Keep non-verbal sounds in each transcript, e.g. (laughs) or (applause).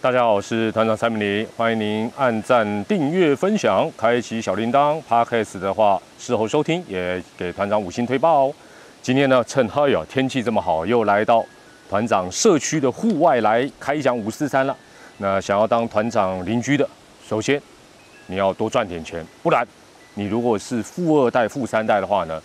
大家好，我是团长蔡明林，欢迎您按赞、订阅、分享，开启小铃铛。Podcast 的话，事后收听也给团长五星推报哦。今天呢，趁嗨呀，天气这么好，又来到团长社区的户外来开讲五四三了。那想要当团长邻居的，首先你要多赚点钱，不然你如果是富二代、富三代的话呢，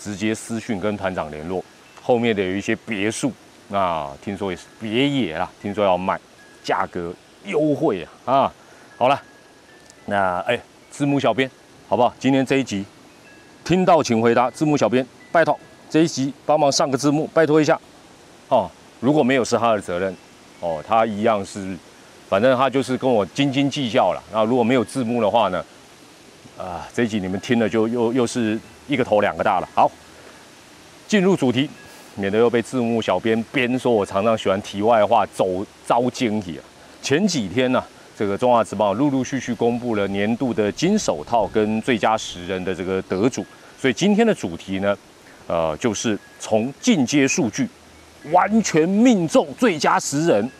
直接私讯跟团长联络。后面的有一些别墅，那听说也是别野啦，听说要卖，价格优惠啊啊！好了，那哎，字幕小编，好不好？今天这一集听到请回答，字幕小编拜托这一集帮忙上个字幕，拜托一下哦。如果没有是他的责任哦，他一样是。反正他就是跟我斤斤计较了。那如果没有字幕的话呢？啊，这一集你们听了就又又是一个头两个大了。好，进入主题，免得又被字幕小编编说我常常喜欢题外话，走招惊喜啊。前几天呢，这个中华职棒陆陆续续公布了年度的金手套跟最佳十人的这个得主，所以今天的主题呢，呃，就是从进阶数据完全命中最佳十人？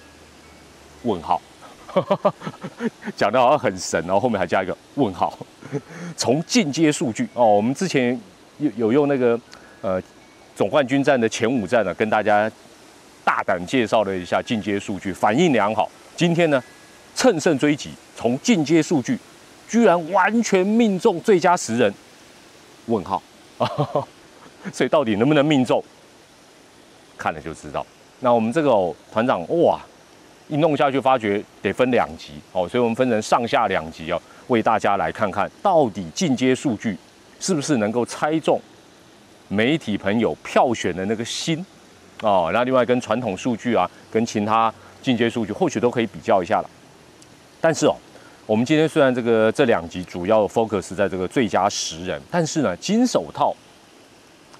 问号。(laughs) 讲的好像很神，然后后面还加一个问号。(laughs) 从进阶数据哦，我们之前有有用那个呃总冠军战的前五战呢，跟大家大胆介绍了一下进阶数据，反应良好。今天呢，乘胜追击，从进阶数据居然完全命中最佳十人？问号啊。(laughs) 所以到底能不能命中？看了就知道。那我们这个团长哇！一弄下去，发觉得分两级哦，所以我们分成上下两级哦，为大家来看看到底进阶数据是不是能够猜中媒体朋友票选的那个心哦。那另外跟传统数据啊，跟其他进阶数据或许都可以比较一下了。但是哦，我们今天虽然这个这两集主要 focus 在这个最佳十人，但是呢，金手套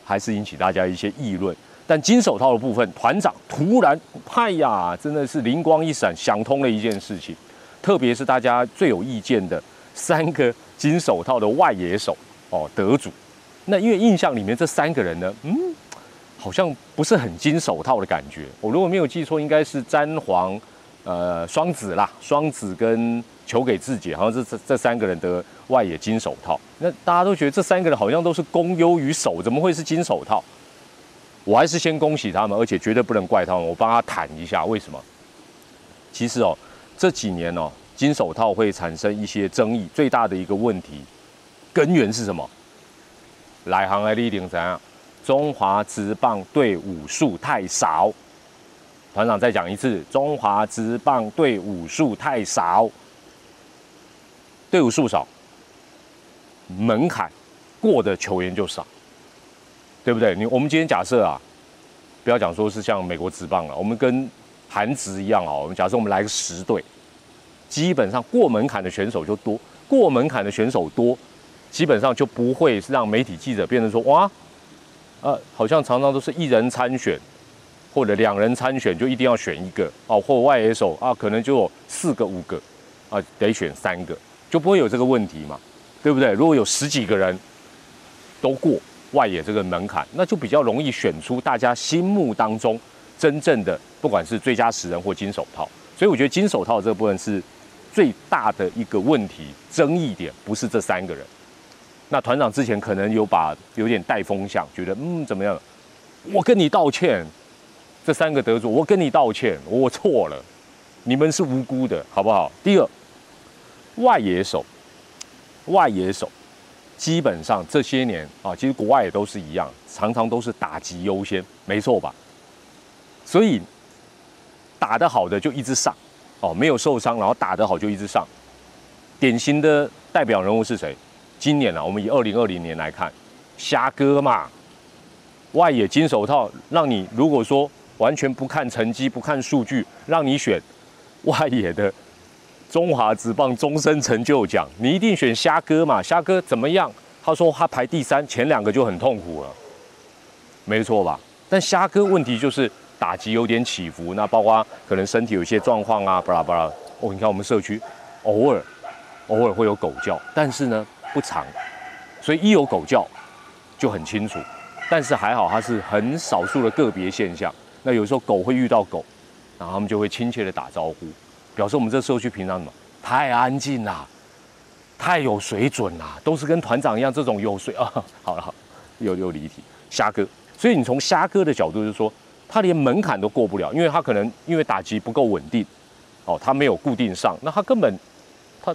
还是引起大家一些议论。但金手套的部分，团长突然，嗨呀，真的是灵光一闪，想通了一件事情。特别是大家最有意见的三个金手套的外野手哦，得主。那因为印象里面这三个人呢，嗯，好像不是很金手套的感觉。我如果没有记错，应该是詹皇、呃双子啦，双子跟球给自己，好像是这这三个人的外野金手套。那大家都觉得这三个人好像都是攻优于守，怎么会是金手套？我还是先恭喜他们，而且绝对不能怪他们。我帮他谈一下为什么。其实哦，这几年哦，金手套会产生一些争议，最大的一个问题根源是什么？来行的立定怎样？中华职棒队伍数太少。团长再讲一次，中华职棒队伍数太少。队伍数少，门槛过的球员就少。对不对？你我们今天假设啊，不要讲说是像美国职棒了，我们跟韩职一样啊。我们假设我们来个十队，基本上过门槛的选手就多，过门槛的选手多，基本上就不会是让媒体记者变成说哇，呃，好像常常都是一人参选或者两人参选就一定要选一个哦，或外野手啊，可能就有四个五个啊，得选三个，就不会有这个问题嘛，对不对？如果有十几个人都过。外野这个门槛，那就比较容易选出大家心目当中真正的，不管是最佳十人或金手套。所以我觉得金手套这部分是最大的一个问题，争议点不是这三个人。那团长之前可能有把有点带风向，觉得嗯怎么样？我跟你道歉，这三个得主，我跟你道歉，我错了，你们是无辜的，好不好？第二，外野手，外野手。基本上这些年啊，其实国外也都是一样，常常都是打击优先，没错吧？所以打得好的就一直上，哦，没有受伤，然后打得好就一直上。典型的代表人物是谁？今年啊，我们以二零二零年来看，虾哥嘛，外野金手套，让你如果说完全不看成绩、不看数据，让你选外野的。中华职棒终身成就奖，你一定选虾哥嘛？虾哥怎么样？他说他排第三，前两个就很痛苦了，没错吧？但虾哥问题就是打击有点起伏，那包括可能身体有些状况啊，巴拉巴拉。哦，你看我们社区偶尔偶尔会有狗叫，但是呢不长，所以一有狗叫就很清楚。但是还好，它是很少数的个别现象。那有时候狗会遇到狗，然后他们就会亲切的打招呼。表示我们这社区平常什么太安静啦，太有水准啦，都是跟团长一样这种有水 (laughs) 啊。好了，好，又又离题，虾哥。所以你从虾哥的角度就是说，他连门槛都过不了，因为他可能因为打击不够稳定，哦，他没有固定上，那他根本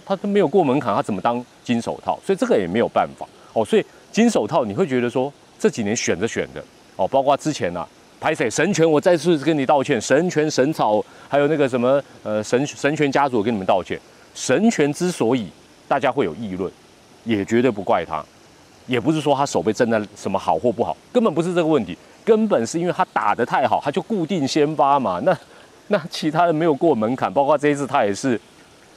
他他都没有过门槛，他怎么当金手套？所以这个也没有办法哦。所以金手套你会觉得说这几年选着选的哦，包括之前呐。拍谁神权？我再次跟你道歉。神权、神草，还有那个什么呃神神权家族，跟你们道歉。神权之所以大家会有议论，也绝对不怪他，也不是说他手背真的什么好或不好，根本不是这个问题，根本是因为他打得太好，他就固定先发嘛。那那其他人没有过门槛，包括这一次他也是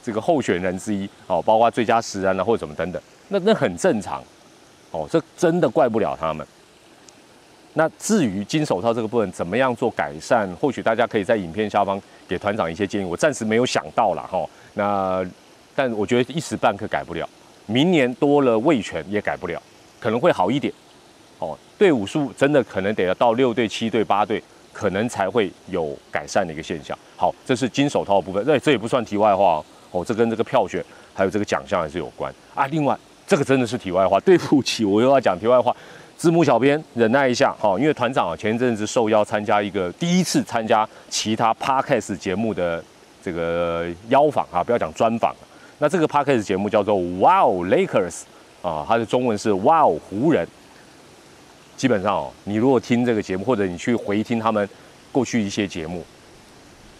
这个候选人之一哦，包括最佳十人啊或者什么等等，那那很正常哦，这真的怪不了他们。那至于金手套这个部分怎么样做改善，或许大家可以在影片下方给团长一些建议。我暂时没有想到了哈。那但我觉得一时半刻改不了，明年多了卫权也改不了，可能会好一点。哦，队伍数真的可能得要到六队、七队、八队，可能才会有改善的一个现象。好，这是金手套的部分。对，这也不算题外话哦。哦这跟这个票选还有这个奖项还是有关啊。另外，这个真的是题外话，(laughs) 对不起，我又要讲题外话。字幕小编忍耐一下，哈，因为团长啊前一阵子受邀参加一个第一次参加其他 podcast 节目的这个邀访啊，不要讲专访那这个 podcast 节目叫做 Wow Lakers 啊，它的中文是 Wow 湖人。基本上哦，你如果听这个节目，或者你去回听他们过去一些节目，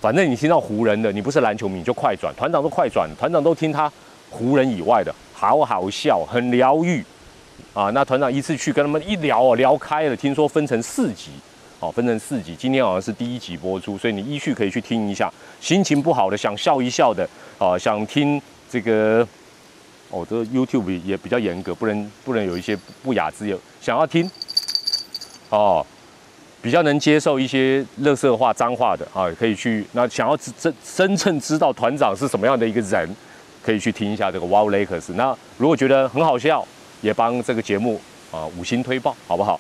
反正你听到湖人的，你不是篮球迷就快转，团长都快转，团长都听他湖人以外的，好好笑，很疗愈。啊，那团长一次去跟他们一聊哦，聊开了。听说分成四集，哦，分成四集。今天好像是第一集播出，所以你依序可以去听一下。心情不好的，想笑一笑的，啊，想听这个，哦，这个 YouTube 也比较严格，不能不能有一些不雅之言。想要听，哦，比较能接受一些乐色话、脏话的，啊，可以去。那想要真真正知道团长是什么样的一个人，可以去听一下这个 Wow Lakers。那如果觉得很好笑，也帮这个节目啊五星推报，好不好？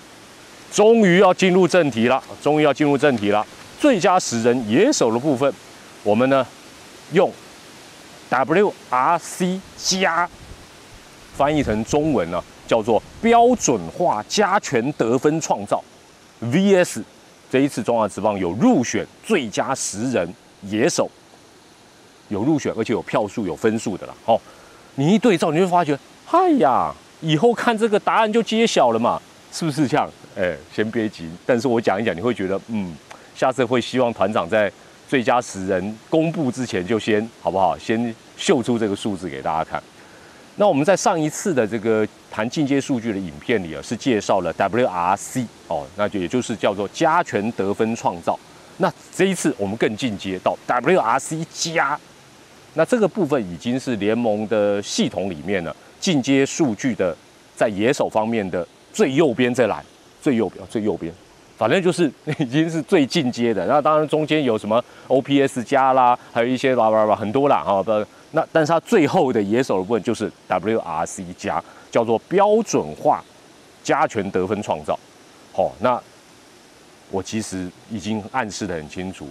终于要进入正题了，终于要进入正题了。最佳十人野手的部分，我们呢用 WRC 加翻译成中文呢，叫做标准化加权得分创造 VS。这一次中华职棒有入选最佳十人野手，有入选而且有票数有分数的啦。哦，你一对照，你会发觉，嗨呀！以后看这个答案就揭晓了嘛，是不是这样？哎，先别急，但是我讲一讲，你会觉得，嗯，下次会希望团长在最佳十人公布之前就先好不好？先秀出这个数字给大家看。那我们在上一次的这个谈进阶数据的影片里啊，是介绍了 WRC 哦，那就也就是叫做加权得分创造。那这一次我们更进阶到 WRC 加，那这个部分已经是联盟的系统里面呢。进阶数据的，在野手方面的最右边这栏，最右边最右边，反正就是已经是最进阶的。那当然中间有什么 OPS 加啦，还有一些叭叭叭很多啦哈。不，那但是它最后的野手的部分就是 WRC 加，叫做标准化加权得分创造。好，那我其实已经暗示的很清楚，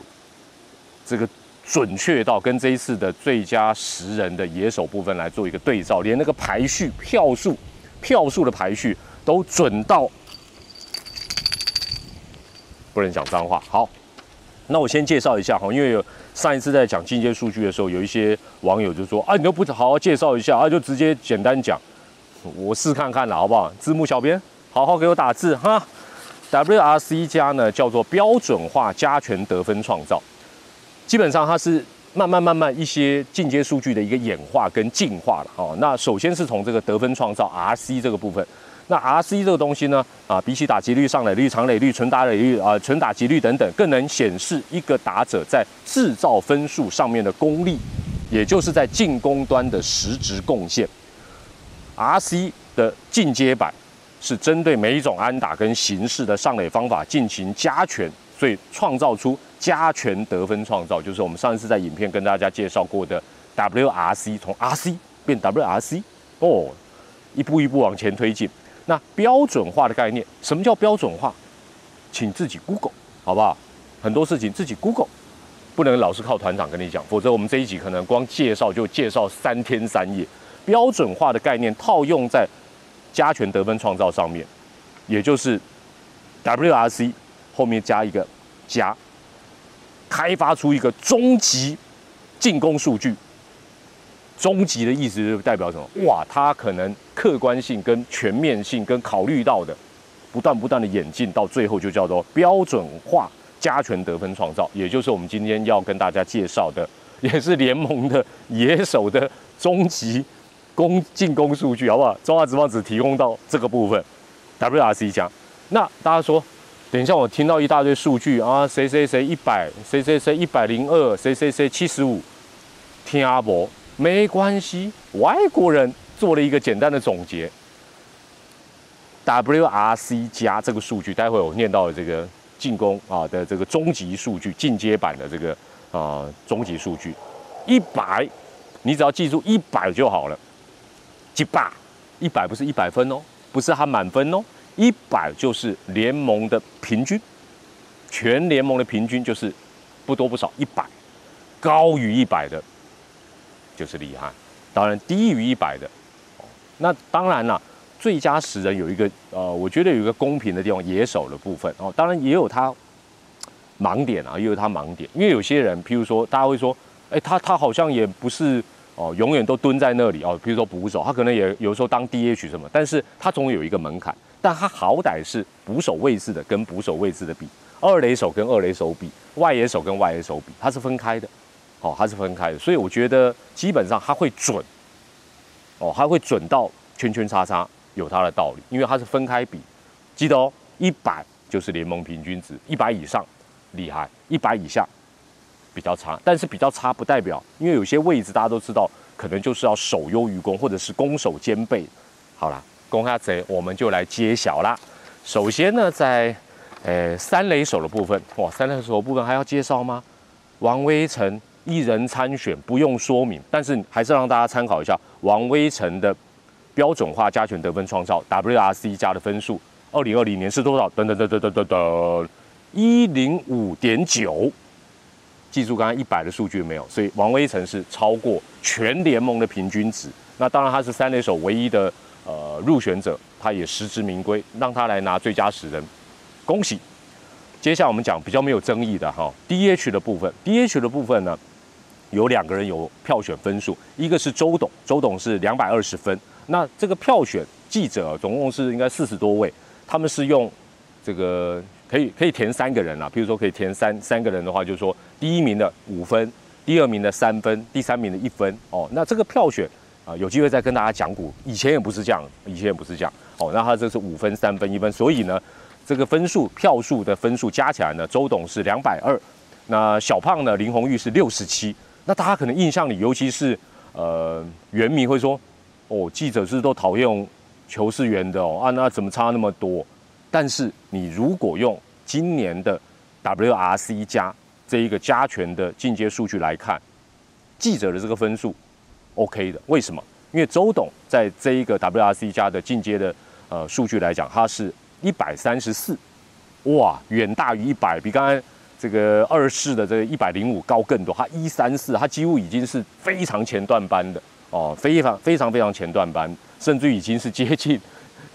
这个。准确到跟这一次的最佳十人的野手部分来做一个对照，连那个排序票数、票数的排序都准到，不能讲脏话。好，那我先介绍一下哈，因为上一次在讲进阶数据的时候，有一些网友就说啊，你都不好好介绍一下啊，就直接简单讲，我试看看了，好不好？字幕小编，好好给我打字哈。WRC 加呢叫做标准化加权得分创造。基本上它是慢慢慢慢一些进阶数据的一个演化跟进化了哦。那首先是从这个得分创造 RC 这个部分，那 RC 这个东西呢啊，比起打击率、上垒率、长垒率、纯打垒率啊、纯打击率等等，更能显示一个打者在制造分数上面的功力，也就是在进攻端的实质贡献。RC 的进阶版是针对每一种安打跟形式的上垒方法进行加权，所以创造出。加权得分创造，就是我们上一次在影片跟大家介绍过的 WRC，从 RC 变 WRC，哦，一步一步往前推进。那标准化的概念，什么叫标准化？请自己 Google 好不好？很多事情自己 Google。不能老是靠团长跟你讲，否则我们这一集可能光介绍就介绍三天三夜。标准化的概念套用在加权得分创造上面，也就是 WRC 后面加一个加，开发出一个终极进攻数据。终极的意思就代表什么？哇，它可能客观性跟全面性跟考虑到的，不断不断的演进，到最后就叫做标准化加权得分创造，也就是我们今天要跟大家介绍的，(laughs) 也是联盟的野手的终极攻进攻数据，好不好？中华职棒只提供到这个部分，WRC 加。那大家说，等一下我听到一大堆数据啊，谁谁谁一百，谁谁谁一百零二，谁谁谁七十五，听阿伯。没关系，外国人做了一个简单的总结，WRC 加这个数据，待会我念到的这个进攻啊的这个终极数据，进阶版的这个啊终极数据，一百，你只要记住一百就好了，几百，一百不是一百分哦，不是它满分哦，一百就是联盟的平均，全联盟的平均就是不多不少一百，高于一百的。就是厉害，当然低于一百的，那当然了，最佳十人有一个呃，我觉得有一个公平的地方，野手的部分。哦，当然也有他盲点啊，也有他盲点，因为有些人，譬如说大家会说，哎，他他好像也不是哦，永远都蹲在那里哦，譬如说捕手，他可能也有时候当 DH 什么，但是他总有一个门槛，但他好歹是捕手位置的跟捕手位置的比，二垒手跟二垒手比，外野手跟外野手比，它是分开的。哦，它是分开的，所以我觉得基本上它会准，哦，它会准到圈圈叉叉，有它的道理，因为它是分开比。记得哦，一百就是联盟平均值，一百以上厉害，一百以下比较差。但是比较差不代表，因为有些位置大家都知道，可能就是要守优于攻，或者是攻守兼备。好了，攻下贼，我们就来揭晓啦。首先呢，在呃三垒手的部分，哇，三垒手的部分还要介绍吗？王威成。一人参选不用说明，但是还是让大家参考一下王威成的标准化加权得分创造 WRC 加的分数，二零二零年是多少？等等等等等等等，一零五点九。记住刚刚一百的数据没有？所以王威成是超过全联盟的平均值。那当然他是三垒手唯一的呃入选者，他也实至名归，让他来拿最佳十人，恭喜。接下来我们讲比较没有争议的哈，DH 的部分，DH 的部分呢？有两个人有票选分数，一个是周董，周董是两百二十分。那这个票选记者总共是应该四十多位，他们是用这个可以可以填三个人啊，比如说可以填三三个人的话，就是说第一名的五分，第二名的三分，第三名的一分哦。那这个票选啊，有机会再跟大家讲股，以前也不是这样，以前也不是这样哦。那他这是五分、三分、一分，所以呢，这个分数票数的分数加起来呢，周董是两百二，那小胖呢，林红玉是六十七。那大家可能印象里，尤其是呃，原迷会说，哦，记者是都讨厌球是圆的哦，啊，那怎么差那么多？但是你如果用今年的 WRC 加这一个加权的进阶数据来看，记者的这个分数 OK 的，为什么？因为周董在这一个 WRC 加的进阶的呃数据来讲，它是一百三十四，哇，远大于一百，比刚刚。这个二世的这个一百零五高更多，他一三四，他几乎已经是非常前段班的哦，非常非常非常前段班，甚至已经是接近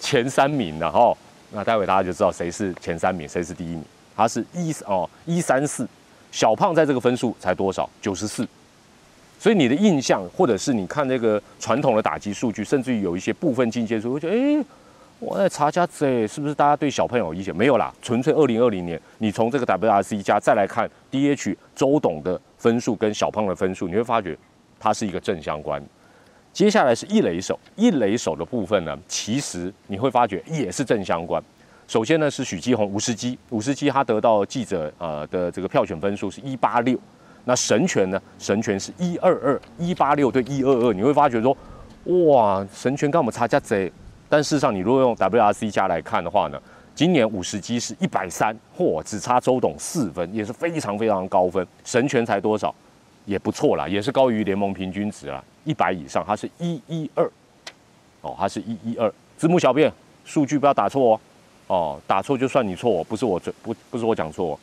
前三名了哈。那待会大家就知道谁是前三名，谁是第一名。他是一哦一三四，小胖在这个分数才多少？九十四。所以你的印象，或者是你看那个传统的打击数据，甚至于有一些部分进阶数，会觉得哎。我在查下这是不是大家对小朋友有意见？没有啦，纯粹二零二零年，你从这个 WRC 加再来看 DH 周董的分数跟小胖的分数，你会发觉它是一个正相关。接下来是一垒手，一垒手的部分呢，其实你会发觉也是正相关。首先呢是许基宏五十基，五十基他得到记者呃的这个票选分数是一八六，那神权呢，神权是一二二，一八六对一二二，你会发觉说，哇，神权跟我们差价这。但事实上，你如果用 WRC 加来看的话呢，今年五十基是一百三，嚯，只差周董四分，也是非常非常高分。神权才多少，也不错啦，也是高于联盟平均值啦，一百以上，它是一一二，哦，它是一一二。字幕小便，数据不要打错哦，哦，打错就算你错，不是我不不是我讲错。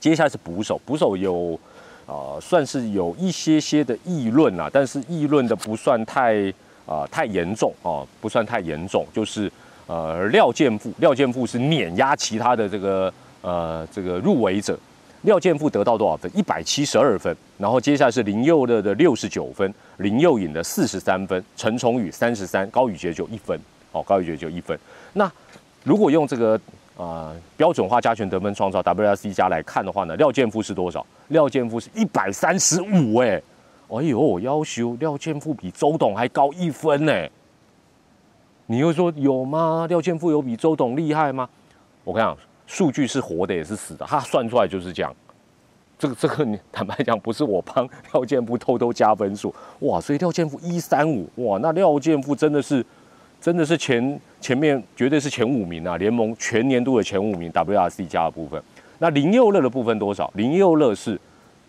接下来是捕手，捕手有啊，算是有一些些的议论啦，但是议论的不算太啊太严重啊，不算太严重，就是呃廖健富，廖健富是碾压其他的这个呃这个入围者，廖健富得到多少分？一百七十二分，然后接下来是林佑乐的六十九分，林佑颖的四十三分，陈崇宇三十三，高宇杰就一分，哦，高宇杰就一分。那如果用这个。啊，标准化加权得分创造 WRC 加来看的话呢，廖健富是多少？廖健富是一百三十五哎，哎呦，要求廖建富比周董还高一分呢。你又说有吗？廖建富有比周董厉害吗？我跟你讲，数据是活的也是死的，他算出来就是这样。这个 (laughs) 这个，你坦白讲，不是我帮廖建富偷偷加分数哇，所以廖建富一三五哇，那廖建富真的是。真的是前前面绝对是前五名啊，联盟全年度的前五名，WRC 加的部分。那林佑乐的部分多少？林佑乐是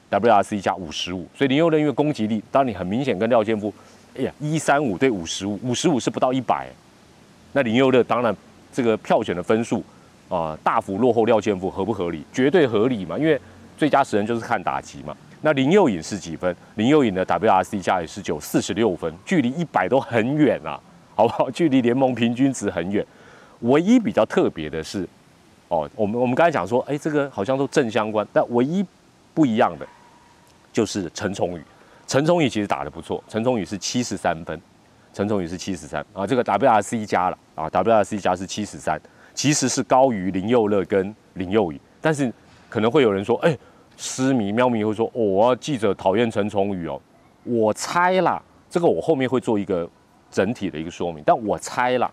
WRC 加五十五，所以林佑乐因为攻击力，当你很明显跟廖健富，哎呀，一三五对五十五，五十五是不到一百。那林佑乐当然这个票选的分数啊，大幅落后廖健富，合不合理？绝对合理嘛，因为最佳十人就是看打击嘛。那林佑颖是几分？林佑颖的 WRC 加也是九四十六分，距离一百都很远啊。好不好？距离联盟平均值很远。唯一比较特别的是，哦，我们我们刚才讲说，哎，这个好像都正相关，但唯一不一样的就是陈崇宇。陈崇宇其实打得不错，陈崇宇是七十三分，陈崇宇是七十三啊。这个 WRC 加了啊，WRC 加是七十三，其实是高于林佑乐跟林佑宇。但是可能会有人说，哎，失迷喵迷会说，哦，记者讨厌陈崇宇哦。我猜啦，这个我后面会做一个。整体的一个说明，但我猜啦，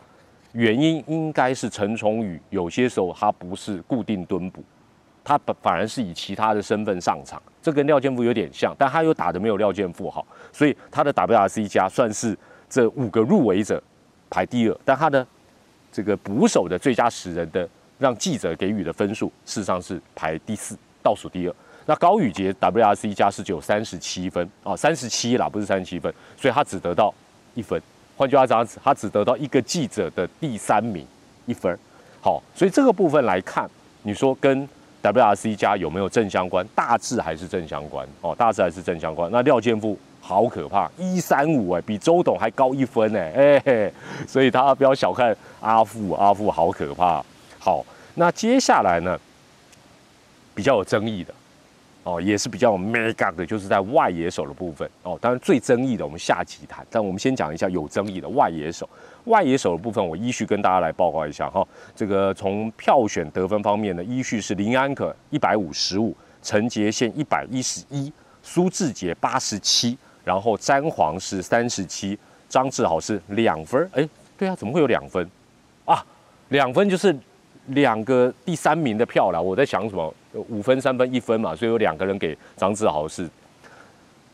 原因应该是陈崇宇有些时候他不是固定蹲补，他反反而是以其他的身份上场，这跟廖建富有点像，但他又打的没有廖建富好，所以他的 WRC 加算是这五个入围者排第二，但他的这个捕手的最佳十人的让记者给予的分数事实上是排第四，倒数第二。那高宇杰 WRC 加是只有三十七分啊，三十七啦，不是三十七分，所以他只得到一分。换句话讲，他只得到一个记者的第三名一分好，所以这个部分来看，你说跟 WRC 加有没有正相关？大致还是正相关哦，大致还是正相关。那廖建富好可怕，一三五哎，比周董还高一分哎，哎，所以他不要小看阿富，阿富好可怕。好，那接下来呢，比较有争议的。哦，也是比较 mega 的，就是在外野手的部分哦。当然最争议的，我们下集谈。但我们先讲一下有争议的外野手。外野手的部分，我依序跟大家来报告一下哈。这个从票选得分方面呢，依序是林安可一百五十五，陈杰宪一百一十一，苏志杰八十七，然后詹皇是三十七，张志豪是两分。哎，对啊，怎么会有两分啊？两分就是两个第三名的票了。我在想什么？五分、三分、一分嘛，所以有两个人给张志豪是。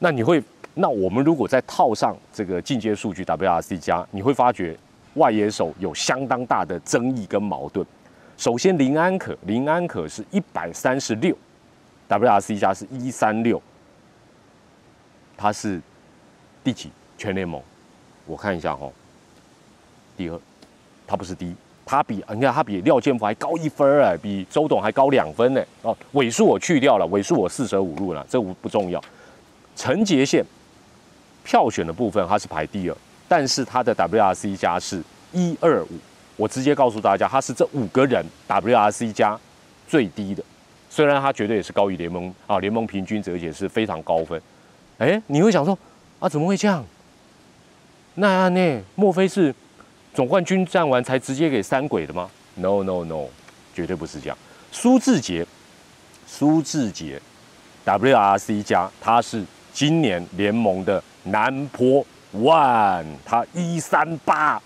那你会，那我们如果再套上这个进阶数据 WRC 加，你会发觉外野手有相当大的争议跟矛盾。首先林安可，林安可是一百三十六，WRC 加是一三六，他是第几？全联盟？我看一下哈，第二，他不是第一。他比你看，他比廖建福还高一分哎，比周董还高两分呢。哦，尾数我去掉了，尾数我四舍五入了，这不不重要。陈杰宪票选的部分他是排第二，但是他的 WRC 加是一二五。我直接告诉大家，他是这五个人 WRC 加最低的。虽然他绝对也是高于联盟啊，联盟平均值，而且是非常高分。哎，你会想说啊，怎么会这样？那呢？莫非是？总冠军战完才直接给三鬼的吗？No No No，绝对不是这样。苏志杰，苏志杰，WRC 加，他是今年联盟的南坡 One，他一三八，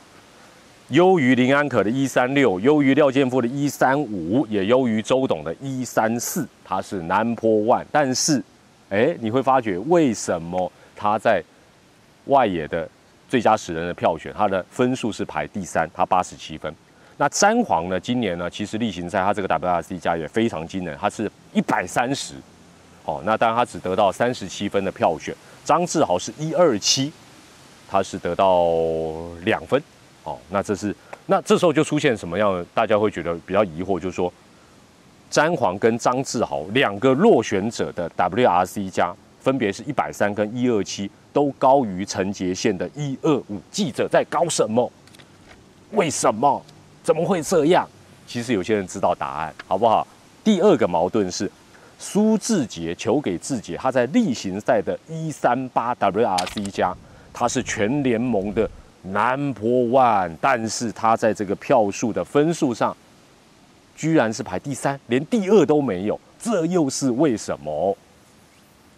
优于林安可的一三六，优于廖建富的一三五，也优于周董的一三四，他是南坡 One。但是，哎，你会发觉为什么他在外野的？最佳十人的票选，他的分数是排第三，他八十七分。那詹皇呢？今年呢，其实例行赛他这个 WRC 加也非常惊人，他是一百三十。哦，那当然他只得到三十七分的票选。张志豪是一二七，他是得到两分。哦，那这是那这时候就出现什么样的？大家会觉得比较疑惑，就是说，詹皇跟张志豪两个落选者的 WRC 加，分别是一百三跟一二七，都高于陈杰宪的一二五。记者在搞什么？为什么？怎么会这样？其实有些人知道答案，好不好？第二个矛盾是苏志杰求给志杰，他在例行赛的一三八 WRC 加，他是全联盟的 Number One，但是他在这个票数的分数上，居然是排第三，连第二都没有，这又是为什么？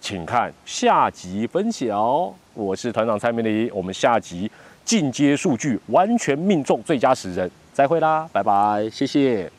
请看下集分享。我是团长蔡明礼，我们下集进阶数据完全命中最佳十人，再会啦，拜拜，谢谢。